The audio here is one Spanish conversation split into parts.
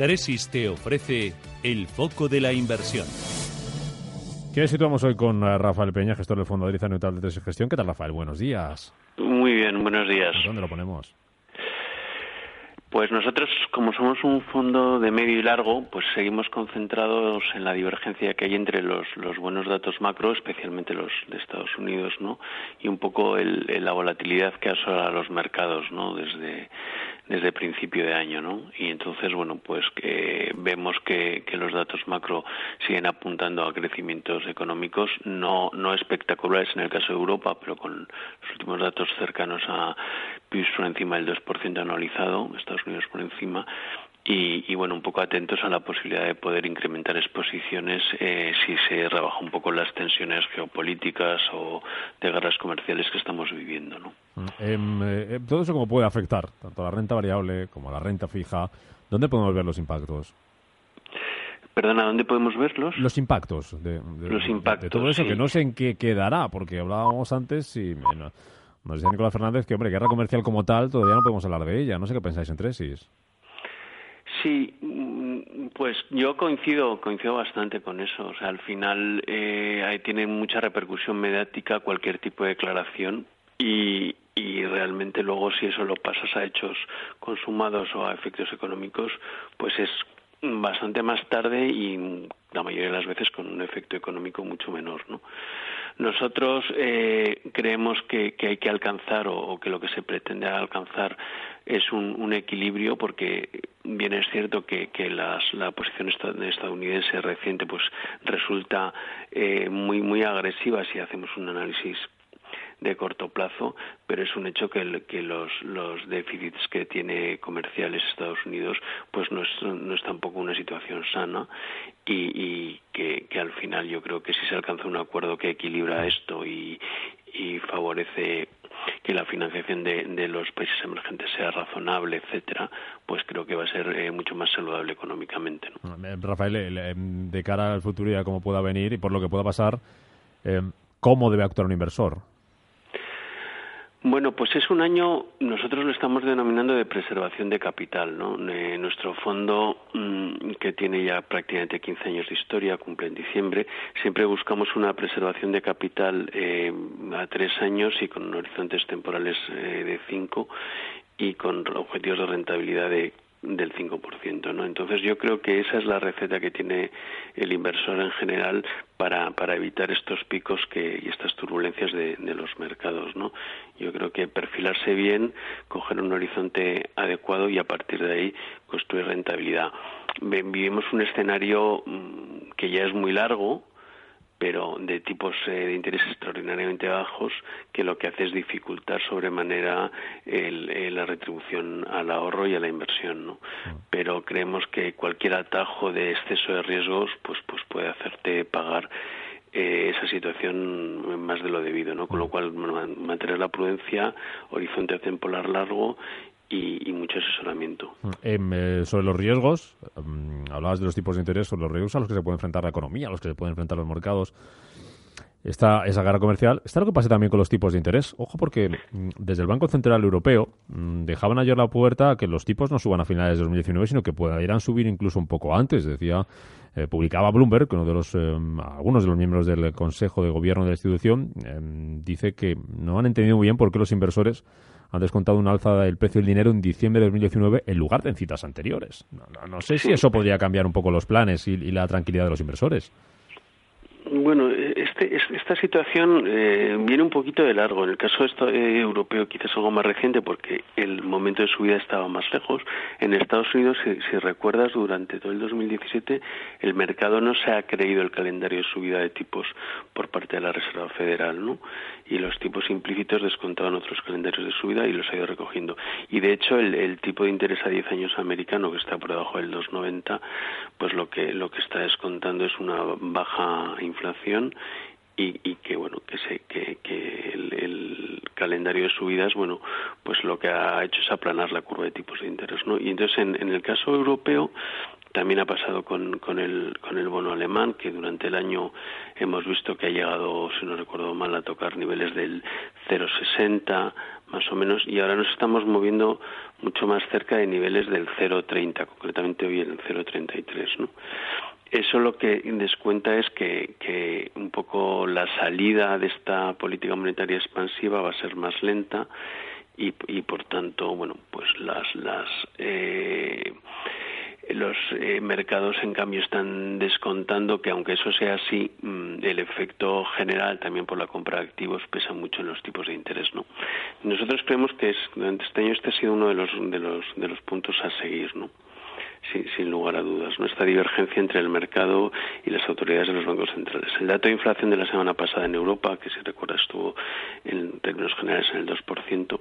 Tresis te ofrece el foco de la inversión. ¿Qué situamos hoy con eh, Rafael Peña, gestor del Fondo de Neutral de Tresis Gestión? ¿Qué tal, Rafael? Buenos días. Muy bien, buenos días. ¿Dónde lo ponemos? Pues nosotros, como somos un fondo de medio y largo, pues seguimos concentrados en la divergencia que hay entre los, buenos datos macro, especialmente los de Estados Unidos, ¿no? Y un poco el, la volatilidad que asola los mercados, ¿no? Desde, principio de año, ¿no? Y entonces, bueno, pues vemos que, que, los datos macro siguen apuntando a crecimientos económicos no, no espectaculares en el caso de Europa, pero con los últimos datos cercanos a PIB por encima del 2% anualizado, Estados Unidos por encima, y, y, bueno, un poco atentos a la posibilidad de poder incrementar exposiciones eh, si se rebaja un poco las tensiones geopolíticas o de guerras comerciales que estamos viviendo, ¿no? Eh, eh, todo eso cómo puede afectar tanto a la renta variable como a la renta fija. ¿Dónde podemos ver los impactos? Perdona, ¿dónde podemos verlos? Los impactos de, de los impactos, de todo eso, sí. que no sé en qué quedará, porque hablábamos antes y bueno, nos decía Nicolás Fernández que, hombre, guerra comercial como tal, todavía no podemos hablar de ella. No sé qué pensáis en Tresis. Sí, pues yo coincido, coincido bastante con eso. O sea, al final eh, ahí tiene mucha repercusión mediática cualquier tipo de declaración y, y realmente luego si eso lo pasas a hechos consumados o a efectos económicos, pues es bastante más tarde y la mayoría de las veces con un efecto económico mucho menor, ¿no? Nosotros eh, creemos que, que, hay que alcanzar o, que lo que se pretende alcanzar es un, un equilibrio porque bien es cierto que, que la posición estadounidense reciente pues resulta eh, muy muy agresiva si hacemos un análisis de corto plazo, pero es un hecho que, el, que los, los déficits que tiene comerciales Estados Unidos pues no es, no es tampoco una situación sana y, y que, que, al final yo creo que si se alcanza un acuerdo que equilibra esto y, y favorece que la financiación de, de, los países emergentes sea razonable, etcétera, pues creo que va a ser eh, mucho más saludable económicamente. ¿no? Rafael, de cara al futuro y a cómo pueda venir y por lo que pueda pasar, eh, ¿cómo debe actuar un inversor? Bueno, pues es un año, nosotros lo estamos denominando de preservación de capital, ¿no? Eh, nuestro fondo, mmm, que tiene ya prácticamente 15 años de historia, cumple en diciembre, siempre buscamos una preservación de capital eh, a tres años y con horizontes temporales eh, de cinco y con objetivos de rentabilidad de del 5%, ¿no? Entonces yo creo que esa es la receta que tiene el inversor en general para, para evitar estos picos que, y estas turbulencias de, de los mercados, ¿no? Yo creo que perfilarse bien, coger un horizonte adecuado y a partir de ahí construir rentabilidad. Vivimos un escenario que ya es muy largo, pero de tipos eh, de interés extraordinariamente bajos que lo que hace es dificultar sobremanera el, el, la retribución al ahorro y a la inversión ¿no? pero creemos que cualquier atajo de exceso de riesgos pues pues puede hacerte pagar eh, esa situación más de lo debido, ¿no? Con lo cual mantener la prudencia, horizonte temporal largo y, y, mucho asesoramiento. Eh, sobre los riesgos, um, hablabas de los tipos de interés, sobre los riesgos a los que se puede enfrentar la economía, a los que se pueden enfrentar los mercados. Está esa guerra comercial. Está lo que pasa también con los tipos de interés. Ojo, porque desde el Banco Central Europeo mmm, dejaban ayer la puerta a que los tipos no suban a finales de 2019, sino que pudieran subir incluso un poco antes. Decía, eh, publicaba Bloomberg, que uno de los, eh, algunos de los miembros del Consejo de Gobierno de la institución eh, dice que no han entendido muy bien por qué los inversores han descontado una alza del precio del dinero en diciembre de 2019 en lugar de en citas anteriores. No, no, no sé si eso podría cambiar un poco los planes y, y la tranquilidad de los inversores. Este esta situación eh, viene un poquito de largo. En el caso eh, europeo quizás algo más reciente porque el momento de subida estaba más lejos. En Estados Unidos, si, recuerdas, durante todo el 2017 el mercado no se ha creído el calendario de subida de tipos por parte de la Reserva Federal, ¿no? Y los tipos implícitos descontaban otros calendarios de subida y los ha ido recogiendo. Y de hecho el, tipo de interés a 10 años americano que está por debajo del 2,90, pues lo que lo que está descontando es una baja inflación y, que bueno que se que, el, calendario de subidas bueno pues lo que ha hecho es aplanar la curva de tipos de interés no y entonces en, en el caso europeo también ha pasado con, con, el, con el bono alemán, que durante el año hemos visto que ha llegado, si no recuerdo mal, a tocar niveles del 0,60 más o menos, y ahora nos estamos moviendo mucho más cerca de niveles del 0,30, concretamente hoy el 0,33, ¿no? Eso lo que descuenta es que, que, poco la salida de esta política monetaria expansiva va a ser más lenta y, y por tanto, bueno, pues las, las eh, los eh, mercados, en cambio, están descontando que, aunque eso sea así, mm, el efecto general, también por la compra de activos, pesa mucho en los tipos de interés. ¿no? Nosotros creemos que es, durante este año este ha sido uno de los, de los, de los puntos a seguir. ¿no? Sin, lugar a dudas, nuestra divergencia entre el mercado y las autoridades de los bancos centrales. El dato de inflación de la semana pasada en Europa, que si recuerda estuvo en términos generales en el 2%,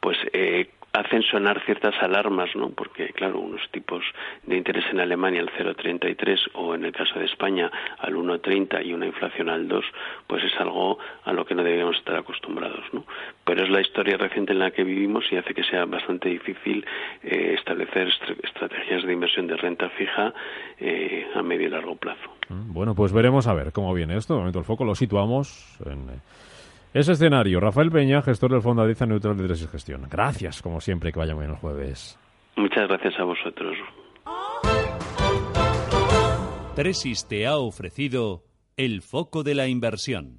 pues eh, hacen sonar ciertas alarmas, ¿no? Porque, claro, unos tipos de interés en Alemania al 0,33 o en el caso de España al 1,30 y una inflación al 2, pues es algo a lo que no deberíamos estar acostumbrados, ¿no? Pero es la historia reciente en la que vivimos y hace que sea bastante difícil eh, establecer estrategias de inversión de renta fija eh, a medio y largo plazo. Mm, bueno, pues veremos a ver cómo viene esto. De momento el foco lo situamos en eh, ese escenario, Rafael Peña, gestor del Fondo Adiza Neutral de Tres y Gestión. Gracias, como siempre, que vaya muy bien el jueves. Muchas gracias a vosotros. Tresis te ha ofrecido el foco de la inversión.